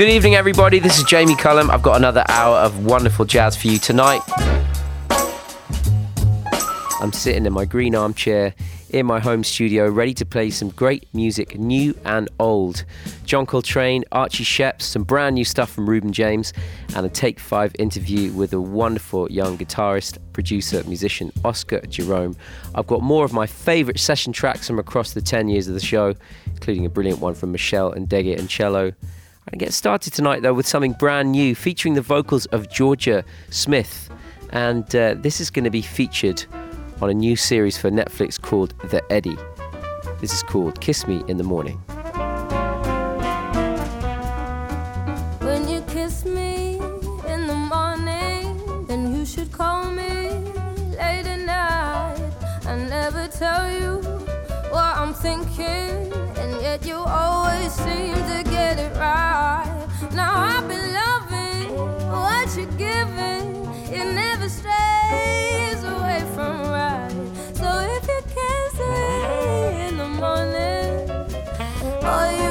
Good evening, everybody. This is Jamie Cullum. I've got another hour of wonderful jazz for you tonight. I'm sitting in my green armchair in my home studio, ready to play some great music, new and old. John Coltrane, Archie Sheps, some brand new stuff from Reuben James, and a Take Five interview with a wonderful young guitarist, producer, musician, Oscar Jerome. I've got more of my favourite session tracks from across the 10 years of the show, including a brilliant one from Meshell and I'm going to get started tonight, though, with something brand new featuring the vocals of Jorja Smith. And uh, this is going to be featured on a new series for Netflix called The Eddy. This is called Kiss Me in the Morning. When you kiss me in the morning, then you should call me late at night. I never tell you what I'm thinking, and yet you always seem right. Now I've been loving what you're giving, it never stays away from right. So if you kiss me in the morning, oh, you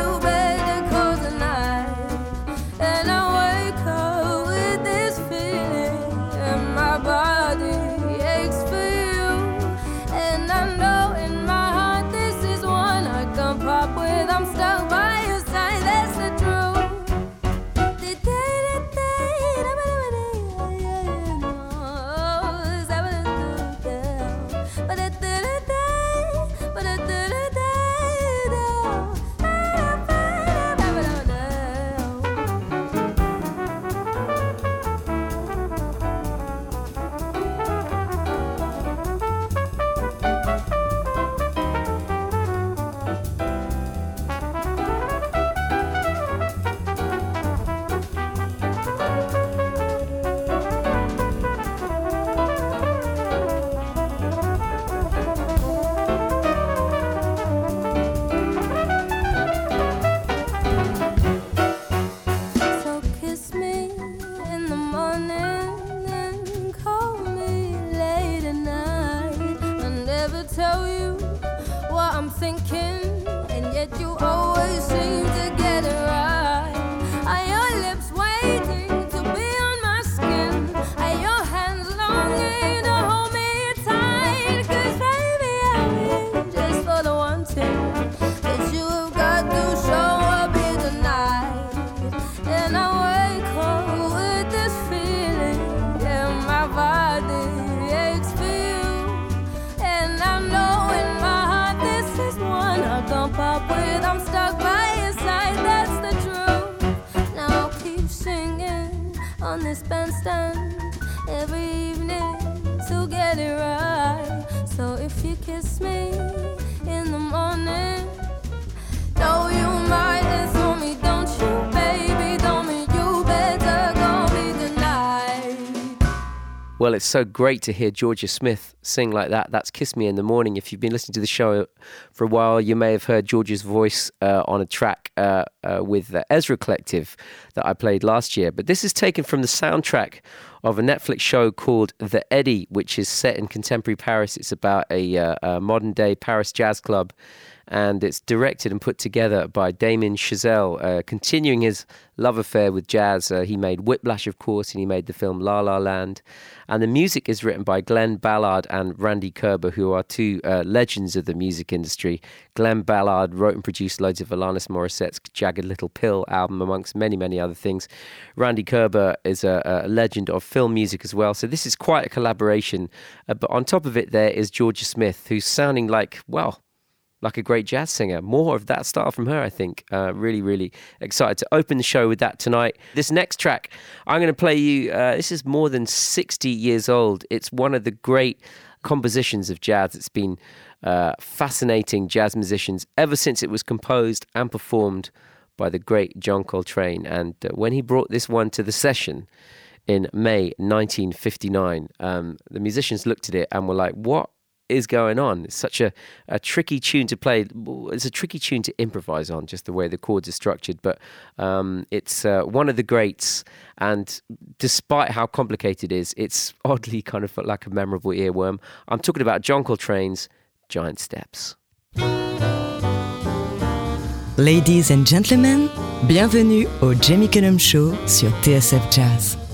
Well, it's so great to hear Jorja Smith sing like that. That's Kiss Me in the Morning. If you've been listening to the show for a while, you may have heard Jorja's voice uh, on a track uh, uh, with the Ezra Collective that I played last year. But this is taken from the soundtrack of a Netflix show called The Eddy, which is set in contemporary Paris. It's about a, uh, a modern day Paris jazz club and it's directed and put together by Damien Chazelle, uh, continuing his love affair with jazz. Uh, he made Whiplash, of course, and he made the film La La Land. And the music is written by Glenn Ballard and Randy Kerber, who are two uh, legends of the music industry. Glenn Ballard wrote and produced loads of Alanis Morissette's Jagged Little Pill album, amongst many, many other things. Randy Kerber is a, a legend of film music as well. So this is quite a collaboration. Uh, but on top of it, there is Jorja Smith, who's sounding like, well, like a great jazz singer. More of that style from her, I think. Uh, really, really excited to open the show with that tonight. This next track, I'm going to play you. Uh, this is more than 60 years old. It's one of the great compositions of jazz. It's been uh, fascinating jazz musicians ever since it was composed and performed by the great John Coltrane. And uh, when he brought this one to the session, in May 1959, um, the musicians looked at it and were like, What is going on. It's such a, a tricky tune to play. It's a tricky tune to improvise on, just the way the chords are structured. But um, it's uh, one of the greats. And despite how complicated it is, it's oddly kind of like a memorable earworm. I'm talking about John Coltrane's Giant Steps. Ladies and gentlemen, bienvenue au Jamie Cullum Show sur TSF Jazz.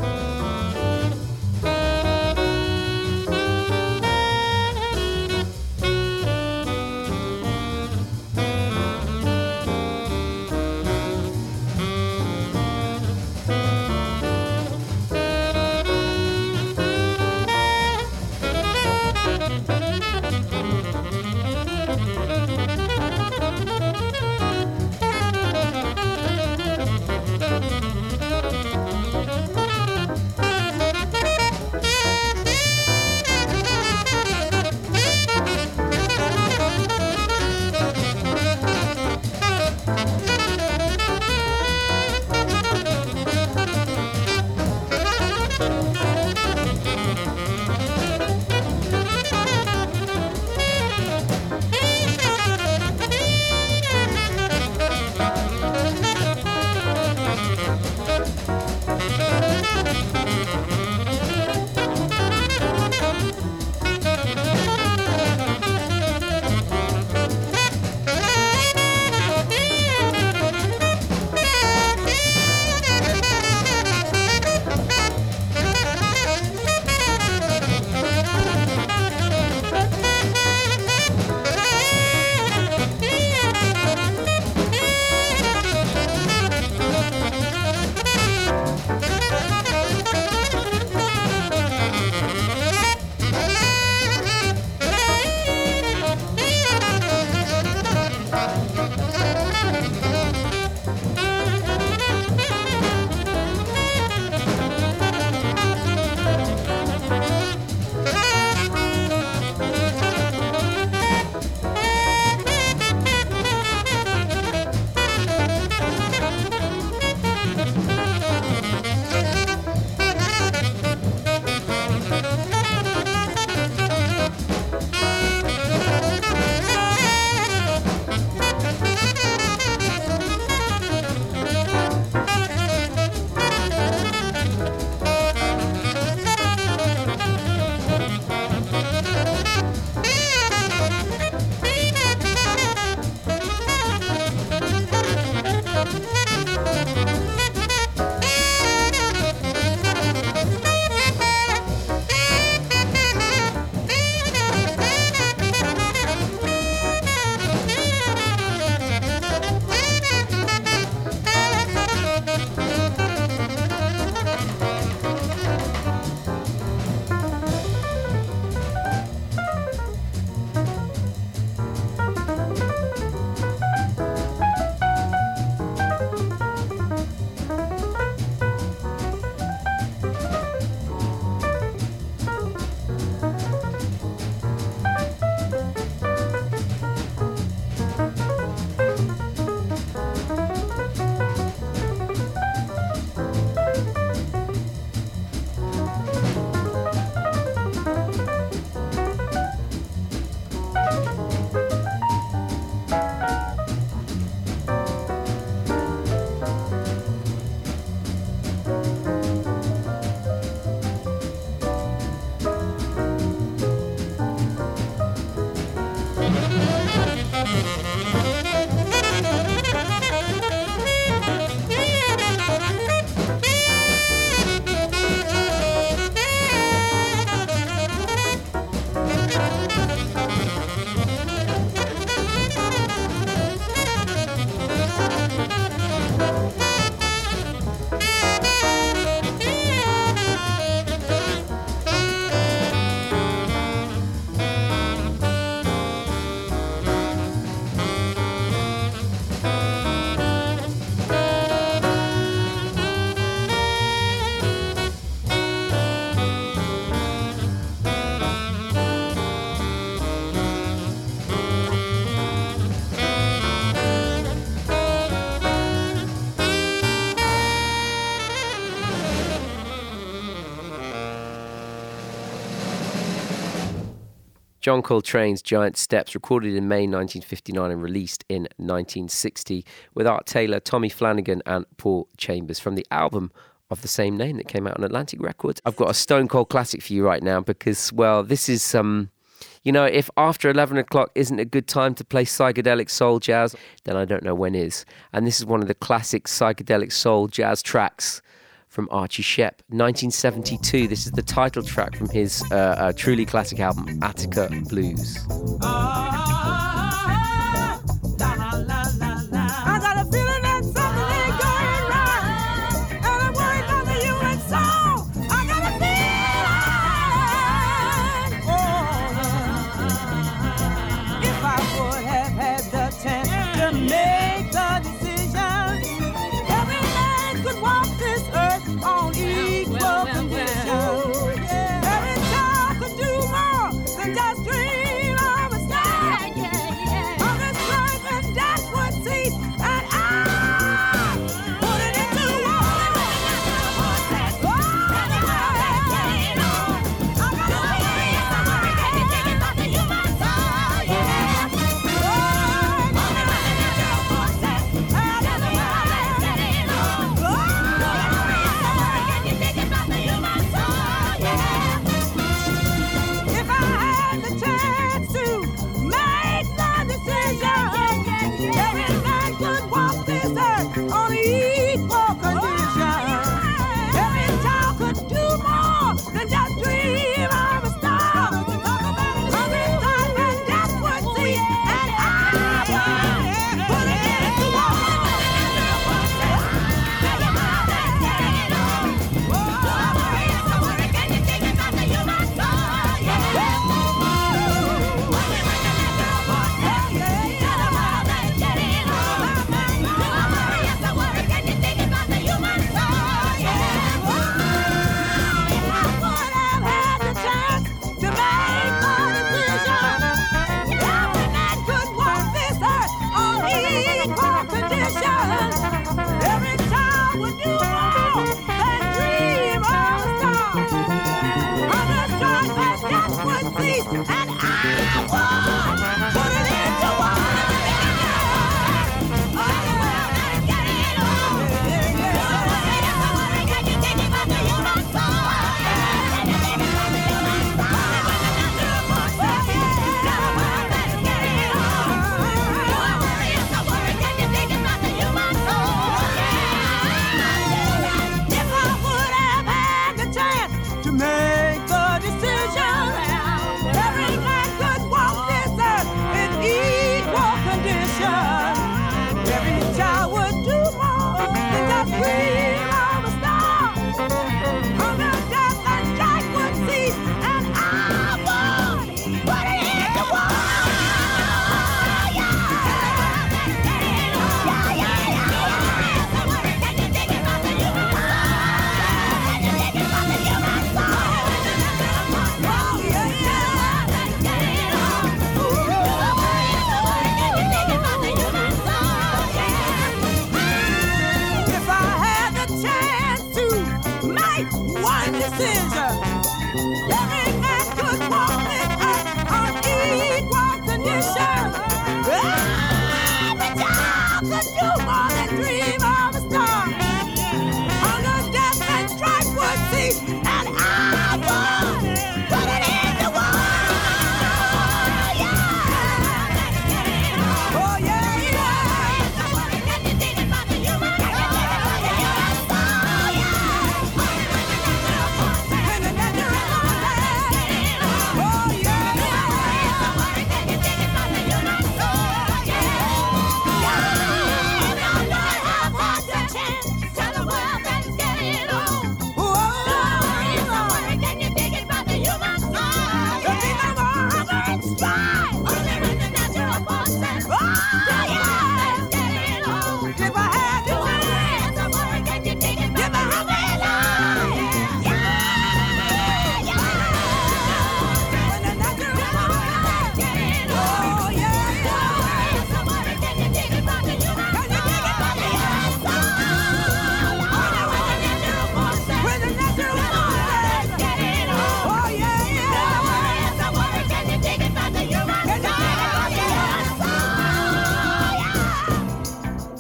John Coltrane's Giant Steps, recorded in May 1959 and released in 1960, with Art Taylor, Tommy Flanagan, and Paul Chambers from the album of the same name that came out on Atlantic Records. I've got a stone cold classic for you right now because, well, this is some. Um, you know, if after 11 o'clock isn't a good time to play psychedelic soul jazz, then I don't know when is. And this is one of the classic psychedelic soul jazz tracks from Archie Shepp. 1972, this is the title track from his uh, uh, truly classic album, Attica Blues. Ah. ah, ah, ah.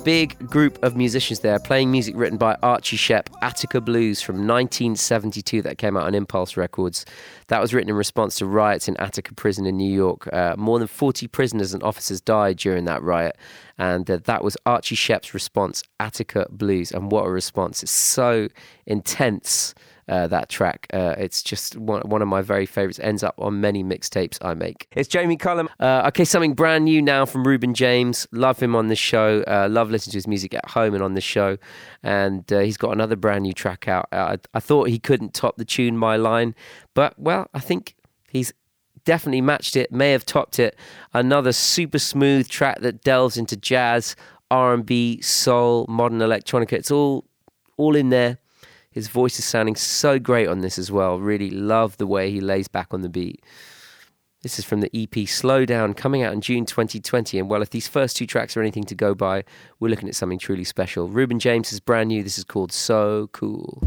Big group of musicians there playing music written by Archie Shepp, Attica Blues from 1972 that came out on Impulse Records. That was written in response to riots in Attica Prison in New York. Uh, more than 40 prisoners and officers died during that riot, and uh, that was Archie Shepp's response, Attica Blues. And what a response! It's so intense uh, that track. Uh, it's just one, one of my very favorites. Ends up on many mixtapes I make. It's Jamie Cullum. Uh, okay, something brand new now from Reuben James. Love him on the show. Uh, love listening to his music at home and on the show. And uh, he's got another brand new track out. I, I thought he couldn't top the tune My Line, but well, I think he's definitely matched it. May have topped it. Another super smooth track that delves into jazz, R&B, soul, modern electronica. It's all all in there his voice is sounding so great on this as well. Really love the way he lays back on the beat. This is from the EP Slow Down, coming out in June 2020. And well, if these first two tracks are anything to go by, we're looking at something truly special. Reuben James is brand new. This is called So Cool.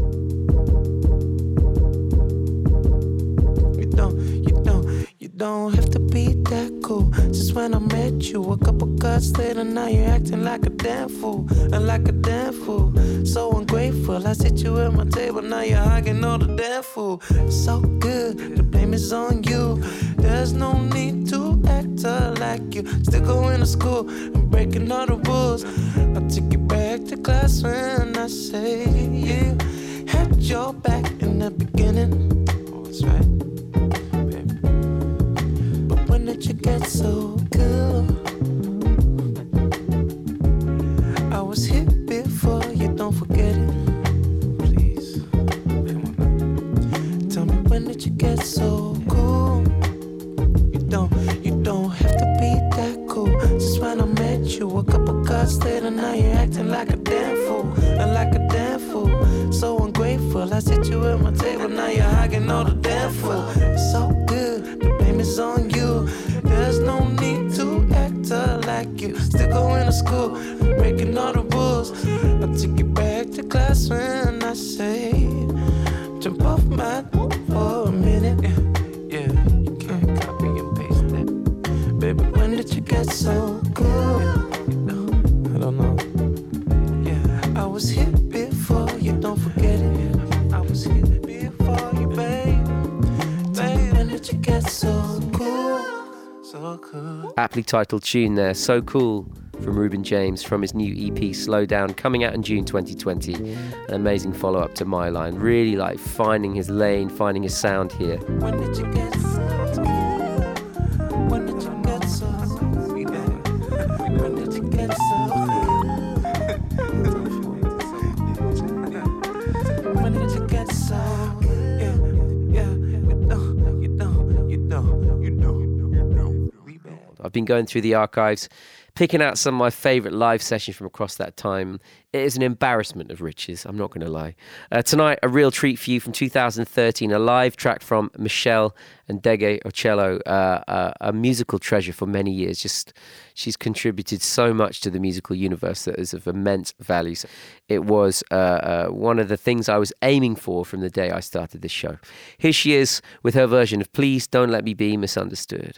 Don't have to be that cool. Since when I met you, a couple cuts later, now you're acting like a damn fool, and like a damn fool. So ungrateful, I sit you at my table, now you're hugging all the damn fool. so good, the blame is on you. There's no need to act like you. Still going to school and breaking all the rules. I'll take you back to class when titled tune there, So Cool from Reuben James from his new EP Slow Down, coming out in June 2020. An amazing follow up to My Line. Really like finding his lane, finding his sound here. I've been going through the archives, picking out some of my favourite live sessions from across that time. It is an embarrassment of riches, I'm not going to lie. Uh, tonight, a real treat for you from 2013, a live track from Michelle Ndege Ocello, uh, uh, a musical treasure for many years. Just she's contributed so much to the musical universe that is of immense value. So it was uh, uh, one of the things I was aiming for from the day I started this show. Here she is with her version of Please Don't Let Me Be Misunderstood.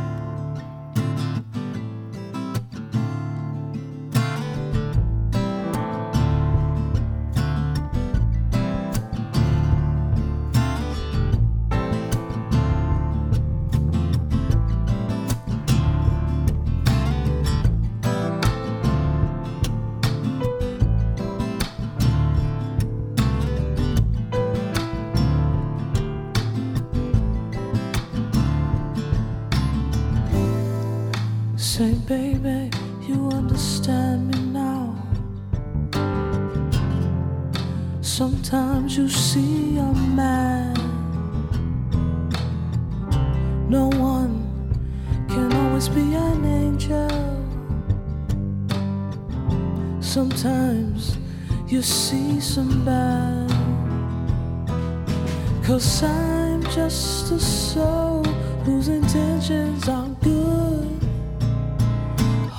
just a soul whose intentions are good.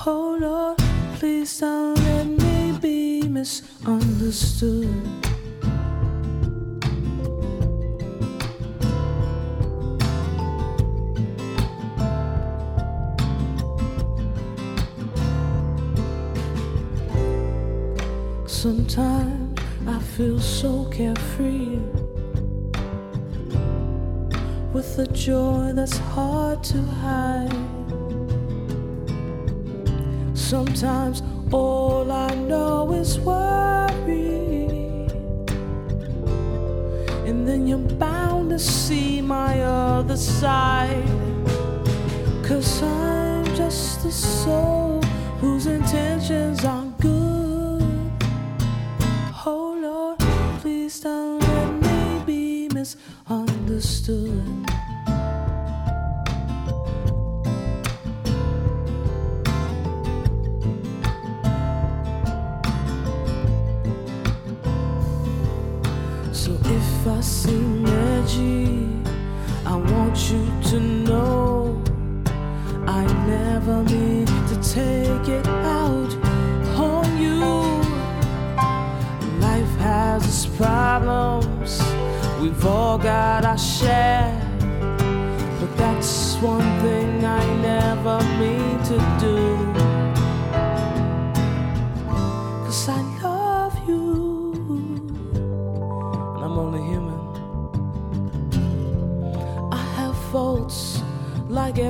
Oh Lord, please don't let me be misunderstood. Sometimes I feel so carefree with a joy that's hard to hide. Sometimes all I know is worry, and then you're bound to see my other side. Cause I'm just a soul whose intentions aren't good. Oh Lord, please don't let me be misunderstood.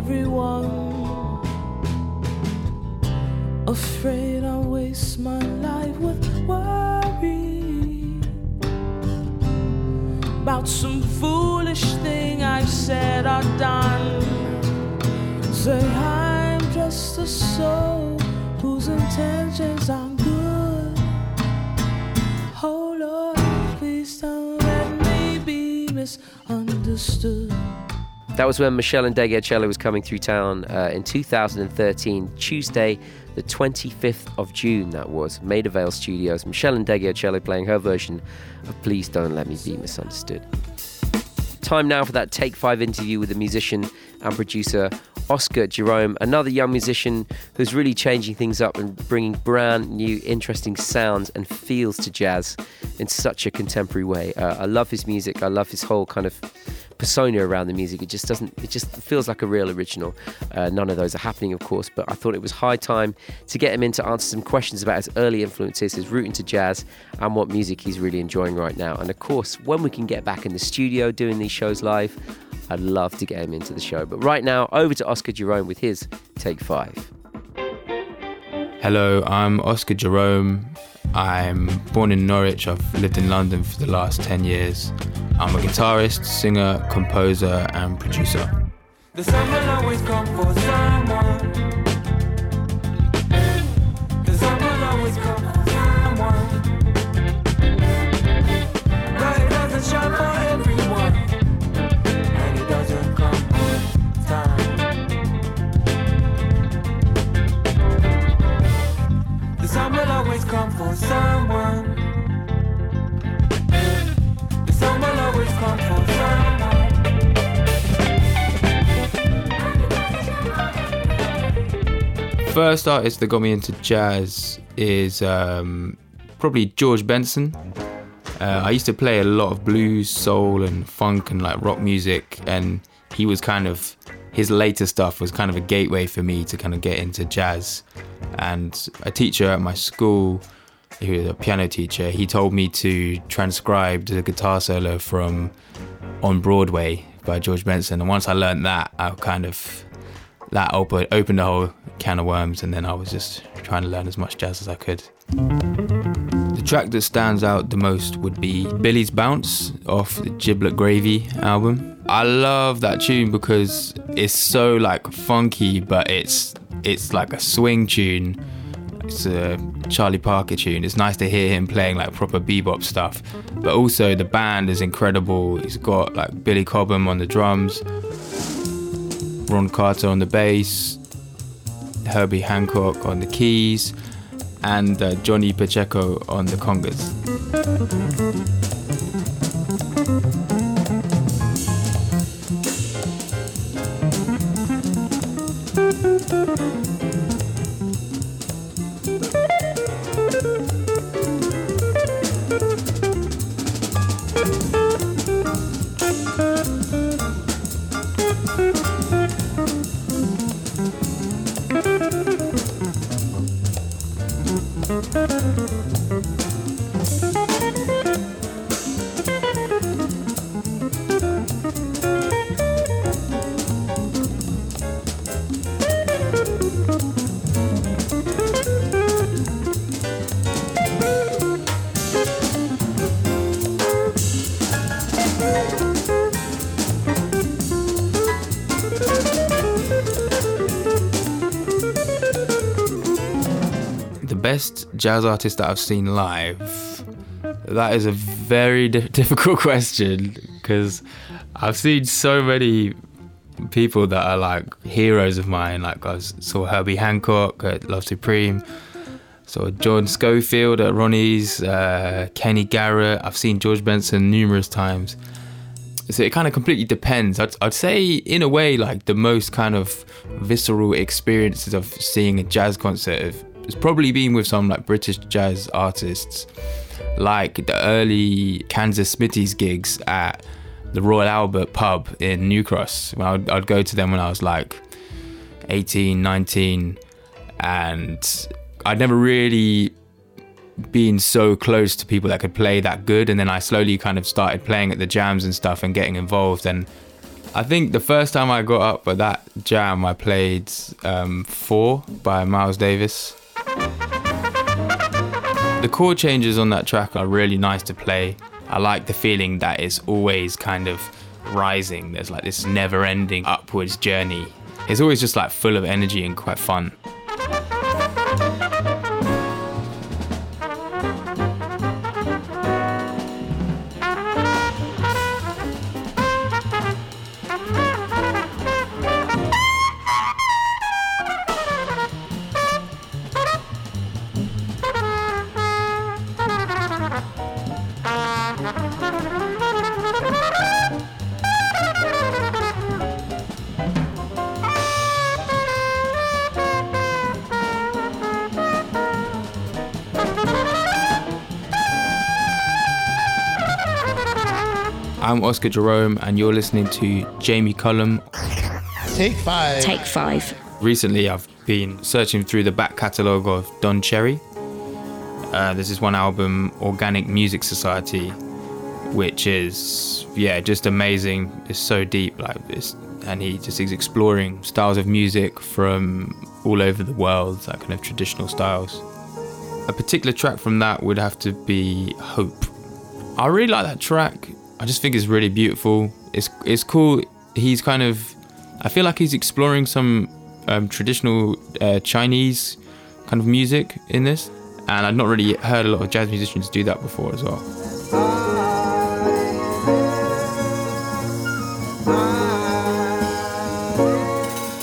Everyone. Afraid I'll waste my life with worry about some foolish thing I've said or done. Say I'm just a soul whose intentions aren't good. Oh Lord, please don't let me be misunderstood. That was when Meshell Ndegeocello was coming through town uh, in 2013, Tuesday, the 25th of June. That was Maida Vale Studios. Meshell Ndegeocello playing her version of "Please Don't Let Me Be Misunderstood." Time now for that Take Five interview with the musician and producer Oscar Jerome, another young musician who's really changing things up and bringing brand new, interesting sounds and feels to jazz in such a contemporary way. Uh, I love his music. I love his whole kind of persona around the music. It just doesn't. It just feels like a real original. Uh, none of those are happening, of course, but I thought it was high time to get him in to answer some questions about his early influences, his route into jazz, and what music he's really enjoying right now. And of course, when we can get back in the studio doing these shows live, I'd love to get him into the show. But right now, over to Oscar Jerome with his Take Five. Hello, I'm Oscar Jerome. I'm born in Norwich. I've lived in London for the last 10 years. I'm a guitarist, singer, composer, and producer. First artist that got me into jazz is um, probably George Benson. Uh, I used to play a lot of blues, soul, and funk and like rock music, and he was kind of his later stuff was kind of a gateway for me to kind of get into jazz. And a teacher at my school, who was a piano teacher, he told me to transcribe the guitar solo from On Broadway by George Benson. And once I learned that, I kind of that opened opened a whole can of worms, and then I was just trying to learn as much jazz as I could. The track that stands out the most would be Billie's Bounce off the Giblet Gravy album. I love that tune because it's so like funky, but it's it's like a swing tune. It's a Charlie Parker tune. It's nice to hear him playing like proper bebop stuff. But also the band is incredible. He's got like Billy Cobham on the drums, Ron Carter on the bass, Herbie Hancock on the keys, and uh, Johnny Pacheco on the congas. Jazz artist that I've seen live. That is a very di- difficult question because I've seen so many people that are like heroes of mine. Like I saw Herbie Hancock at Love Supreme, saw John Scofield at Ronnie's, uh, Kenny Garrett. I've seen George Benson numerous times. So it kind of completely depends. I'd, I'd say, in a way, like the most kind of visceral experiences of seeing a jazz concert have, has probably been with some like British jazz artists, like the early Kansas Smitty's gigs at the Royal Albert pub in New Cross. When I'd, I'd go to them when I was like 18, 19, and I'd never really been so close to people that could play that good. And then I slowly kind of started playing at the jams and stuff and getting involved. And I think the first time I got up at that jam, I played um, Four by Miles Davis. The chord changes on that track are really nice to play. I like the feeling that it's always kind of rising. There's like this never ending upwards journey. It's always just like full of energy and quite fun. Oscar Jerome, and you're listening to Jamie Cullum. Take five. Take five. Recently, I've been searching through the back catalogue of Don Cherry. Uh, there's this one album, Organic Music Society, which is yeah, just amazing. It's so deep, like this, and he just is exploring styles of music from all over the world, that kind of traditional styles. A particular track from that would have to be Hope. I really like that track. I just think it's really beautiful. It's it's cool. He's kind of, I feel like he's exploring some um, traditional uh, Chinese kind of music in this, and I've not really heard a lot of jazz musicians do that before as well.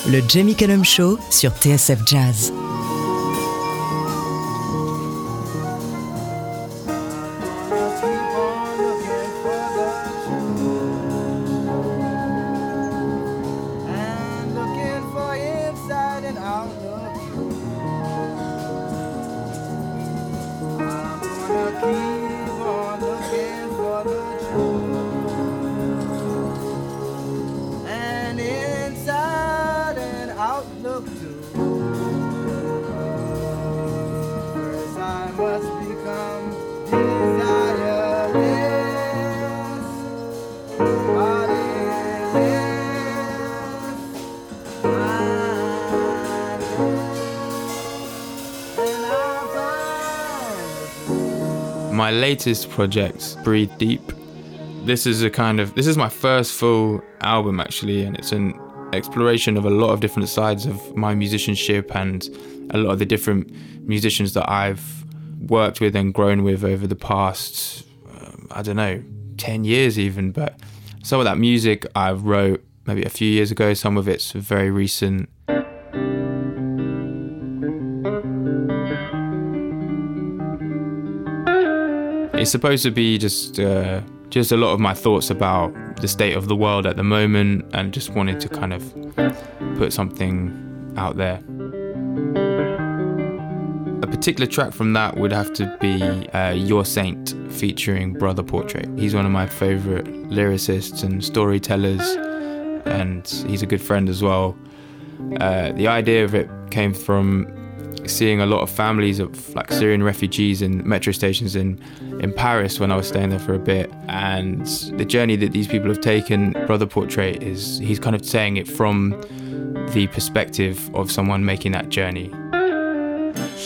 Le Jamie Cullum Show sur TSF Jazz. Latest project, Breathe Deep. This is a kind of this is my first full album actually, and it's an exploration of a lot of different sides of my musicianship and a lot of the different musicians that I've worked with and grown with over the past um, I don't know 10 years even but some of that music I wrote maybe a few years ago some of it's very recent It's supposed to be just uh, just a lot of my thoughts about the state of the world at the moment, and just wanted to kind of put something out there. A particular track from that would have to be uh, Your Saint featuring Brother Portrait. He's one of my favorite lyricists and storytellers, and he's a good friend as well. Uh, the idea of it came from seeing a lot of families of like Syrian refugees in metro stations in in Paris when I was staying there for a bit. And the journey that these people have taken brother portrait is he's kind of saying it from the perspective of someone making that journey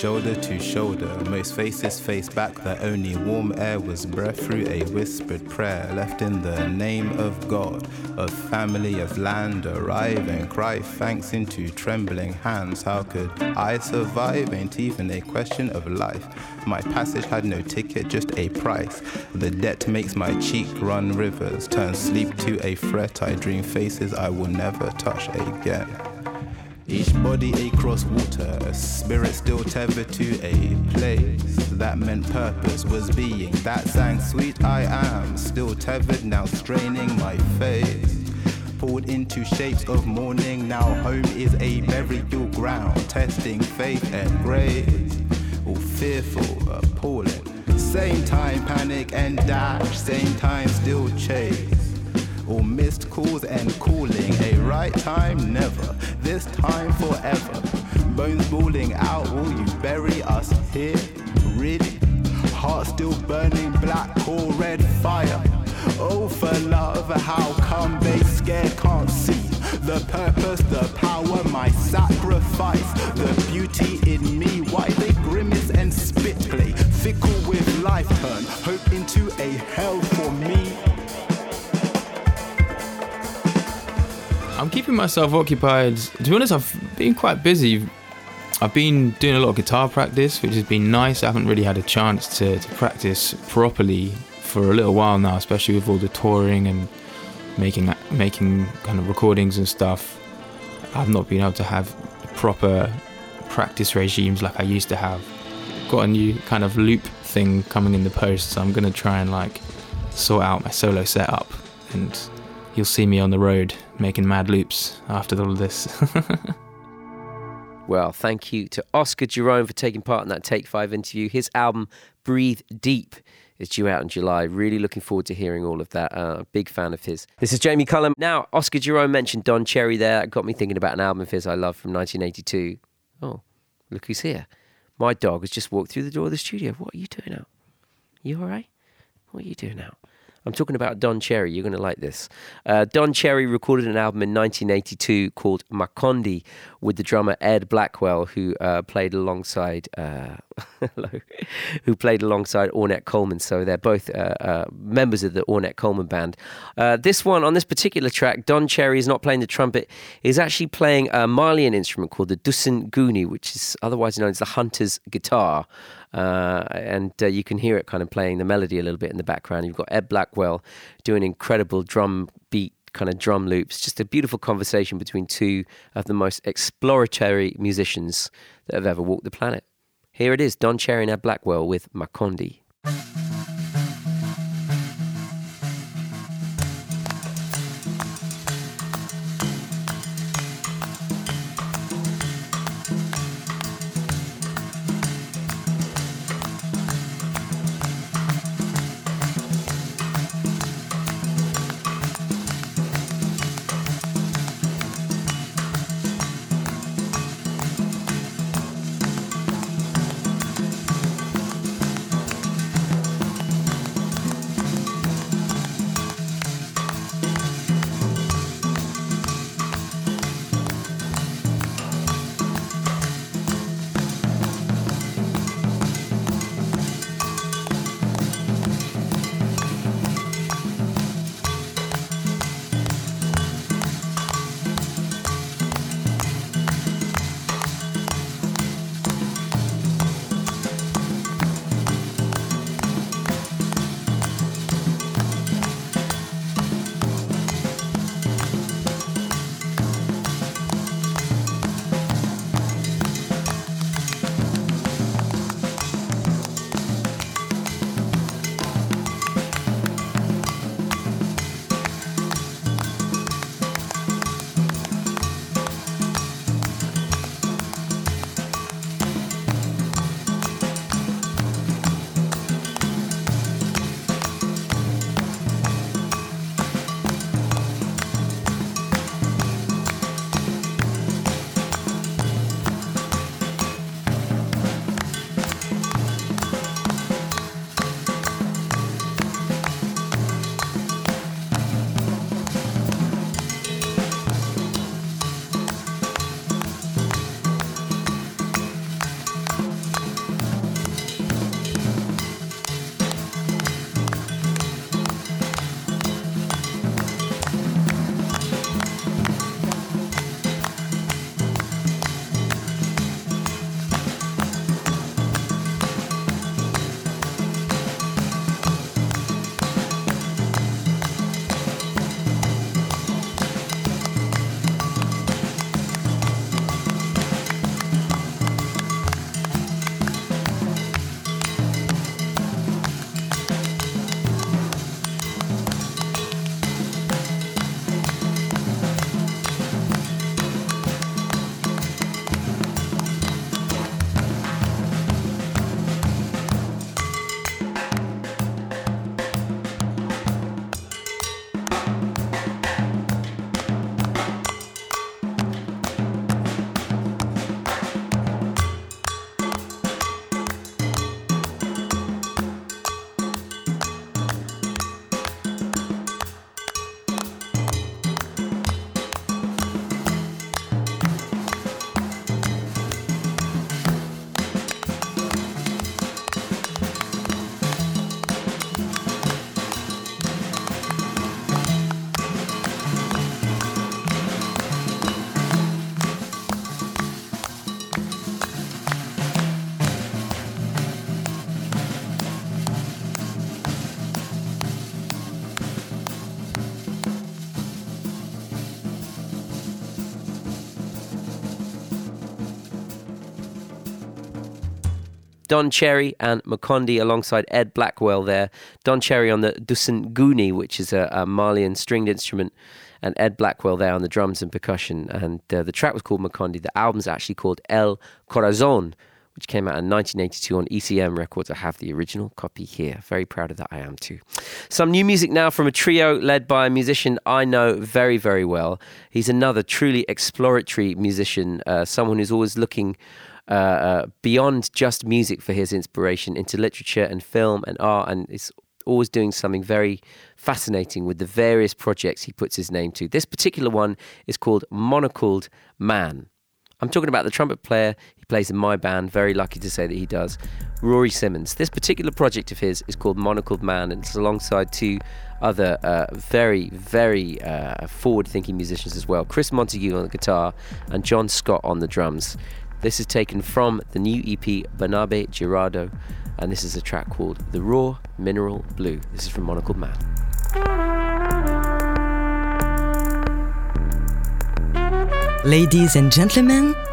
shoulder to shoulder. Most faces faced back, the only warm air was breath through a whispered prayer. Left in the name of God, of family, of land, arrive and cry thanks into trembling hands. How could I survive? Ain't even a question of life. My passage had no ticket, just a price. The debt makes my cheek run rivers, turn sleep to a fret. I dream faces I will never touch again. Each body across water, a spirit still tethered to a place that meant purpose was being. That sang sweet I am, still tethered, now straining my face. Pulled into shapes of mourning, now home is a burial ground, testing faith and grace. All fearful, appalling. Same time panic and dash, same time still chase or missed calls and calling. A right time, never. This time, forever. Bones balling out, will you bury us here? Really? Heart still burning black or red fire. Oh, for love, how come they scared can't see the purpose, the power, my sacrifice, the beauty in me? Why they grimace and spit play? Fickle with life, turn hope into a hell keeping myself occupied. To be honest, I've been quite busy. I've been doing a lot of guitar practice, which has been nice. I haven't really had a chance to, to practice properly for a little while now, especially with all the touring and making making kind of recordings and stuff. I've not been able to have proper practice regimes like I used to have. Got a new kind of loop thing coming in the post, so I'm gonna try and like sort out my solo setup and you'll see me on the road making mad loops after all of this. Well, thank you to Oscar Jerome for taking part in that Take Five interview. His album, Breathe Deep, is due out in July. Really looking forward to hearing all of that. Uh, big fan of his. This is Jamie Cullum. Now, Oscar Jerome mentioned Don Cherry there. That got me thinking about an album of his I love from 1982. Oh, look who's here. My dog has just walked through the door of the studio. What are you doing now? You all right? What are you doing now? I'm talking about Don Cherry. You're going to like this. Uh, Don Cherry recorded an album in 1982 called Makondi with the drummer Ed Blackwell, who uh, played alongside uh, who played alongside Ornette Coleman. So they're both uh, uh, members of the Ornette Coleman band. Uh, this one on this particular track, Don Cherry is not playing the trumpet. He's actually playing a Malian instrument called the doussn'gouni, which is otherwise known as the hunter's guitar. Uh, and uh, you can hear it kind of playing the melody a little bit in the background. You've got Ed Blackwell doing incredible drum beat kind of drum loops. Just a beautiful conversation between two of the most exploratory musicians that have ever walked the planet. Here it is, Don Cherry and Ed Blackwell with Makondi. Don Cherry and Makondi alongside Ed Blackwell there. Don Cherry on the doussn'gouni, which is a, a Malian stringed instrument, and Ed Blackwell there on the drums and percussion. And uh, the track was called Makondi. The album's actually called El Corazon, which came out in 1982 on ECM Records. I have the original copy here. Very proud of that, I am too. Some new music now from a trio led by a musician I know very, very well. He's another truly exploratory musician, uh, someone who's always looking. Uh, uh, beyond just music for his inspiration into literature and film and art, and is always doing something very fascinating with the various projects he puts his name to. This particular one is called Monocled Man. I'm talking about the trumpet player. He plays in my band. Very lucky to say that he does. Rory Simmons. This particular project of his is called Monocled Man, and it's alongside two other uh, very, very uh, forward-thinking musicians as well. Chris Montague on the guitar and John Scott on the drums. This is taken from the new EP Banabe Girardo, and this is a track called The Raw Mineral Blue. This is from Monocled Man. Ladies and gentlemen,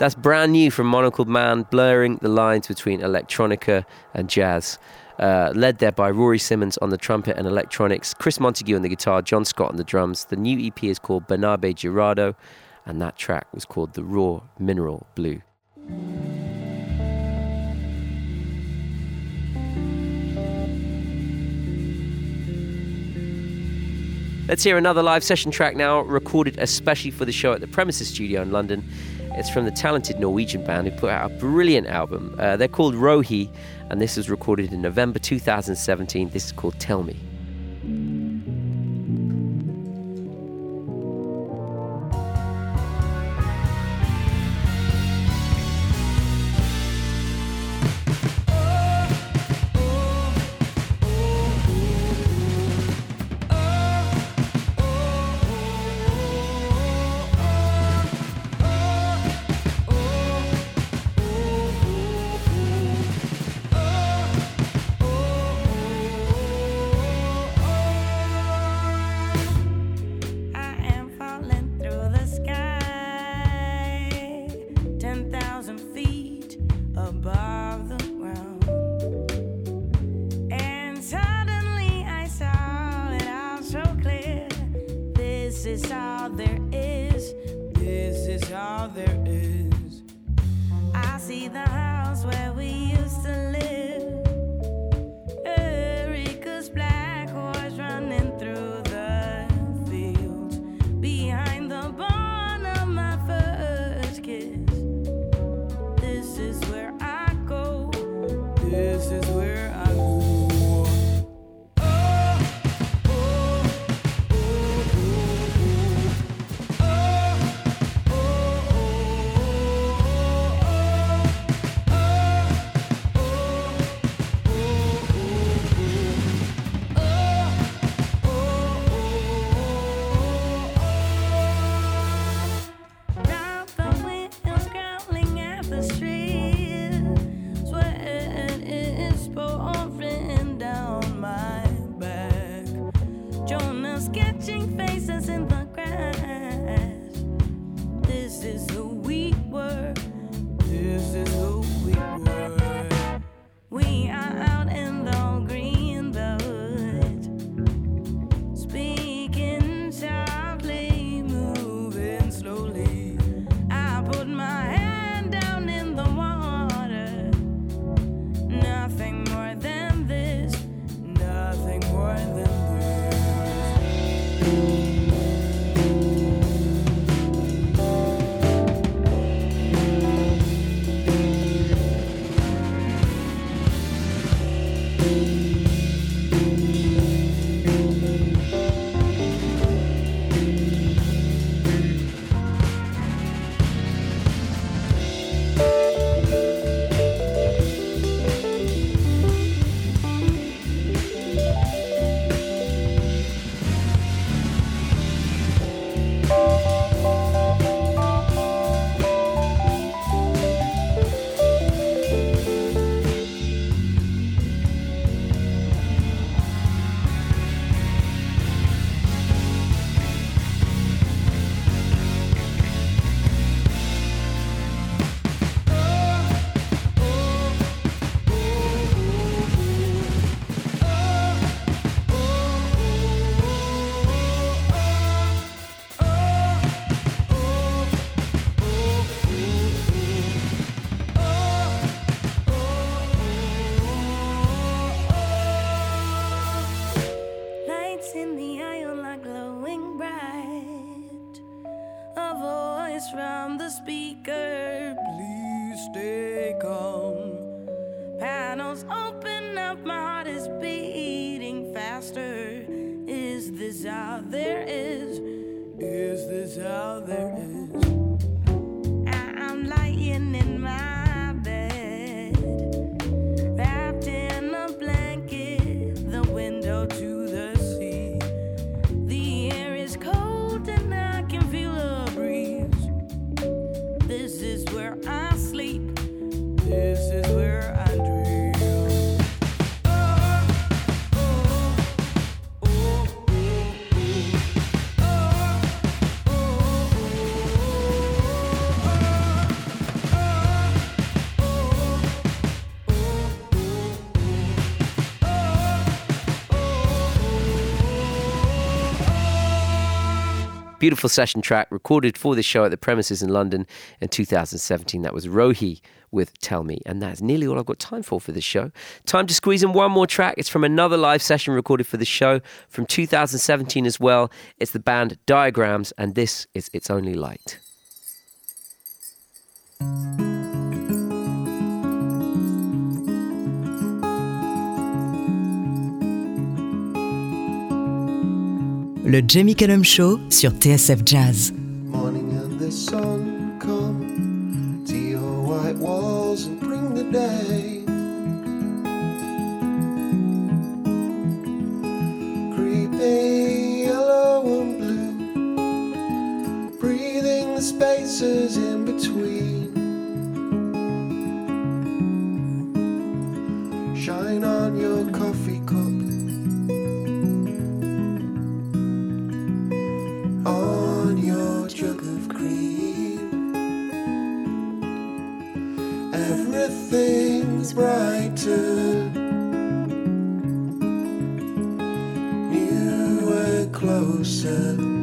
That's brand new from Monocled Man, blurring the lines between electronica and jazz. Uh, led there by Rory Simmons on the trumpet and electronics, Chris Montague on the guitar, John Scott on the drums. The new EP is called Bernabe Girado, and that track was called The Raw Mineral Blue. Let's hear another live session track now, recorded especially for the show at the Premises Studio in London. It's from the talented Norwegian band who put out a brilliant album. Uh, they're called Rohey, and this was recorded in November 2017. This is called Tell Me. See the house where we used to live. This Beautiful session track recorded for this show at the premises in London in 2017. That was Rohey with Tell Me. And that's nearly all I've got time for for this show. Time to squeeze in one more track. It's from another live session recorded for the show from 2017 as well. It's the band Diagrams, and this is It's Only Light. Le Jamie Cullum Show sur TSF Jazz. Morning and the sun come to your white walls and bring the day. Creeping yellow and blue, breathing the spaces in between. Shine on your Everything's brighter, newer, closer.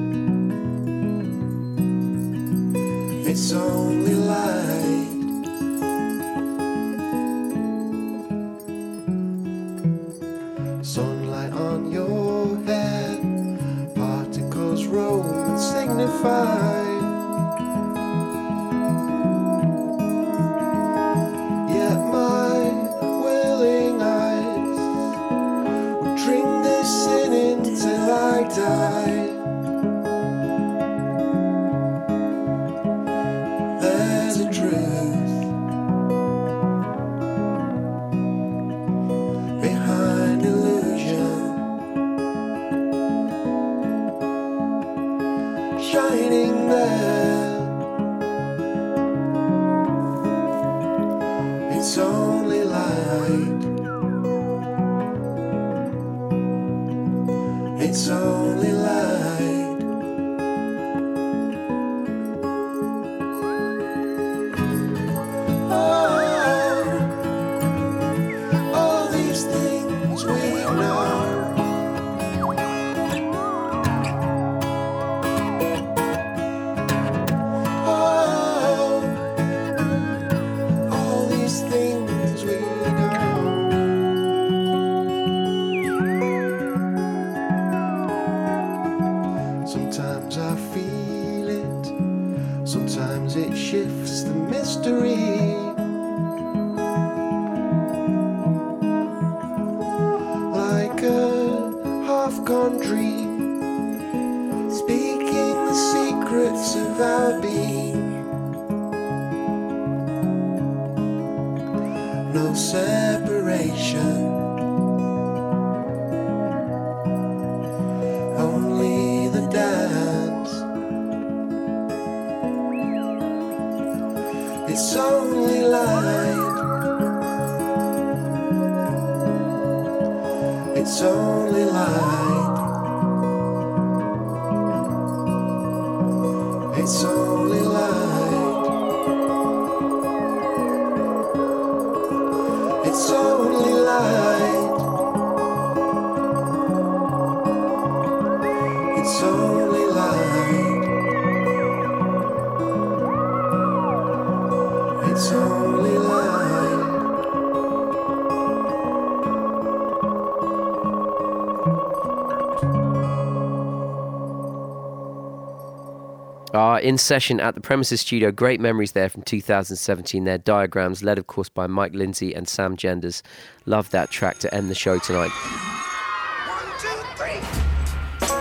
In session at the Premises Studio. Great memories there from 2017. Their diagrams, led of course by Mike Lindsay and Sam Genders. Love that track to end the show tonight.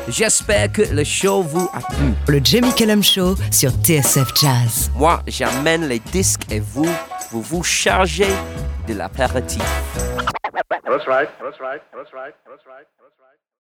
J'espère que le show vous a plu. Le Jamie Cullum Show sur TSF Jazz. Moi, j'amène les disques et vous, vous vous chargez de l'apéritif. That's right. That's right. That's right. That's right. That's right.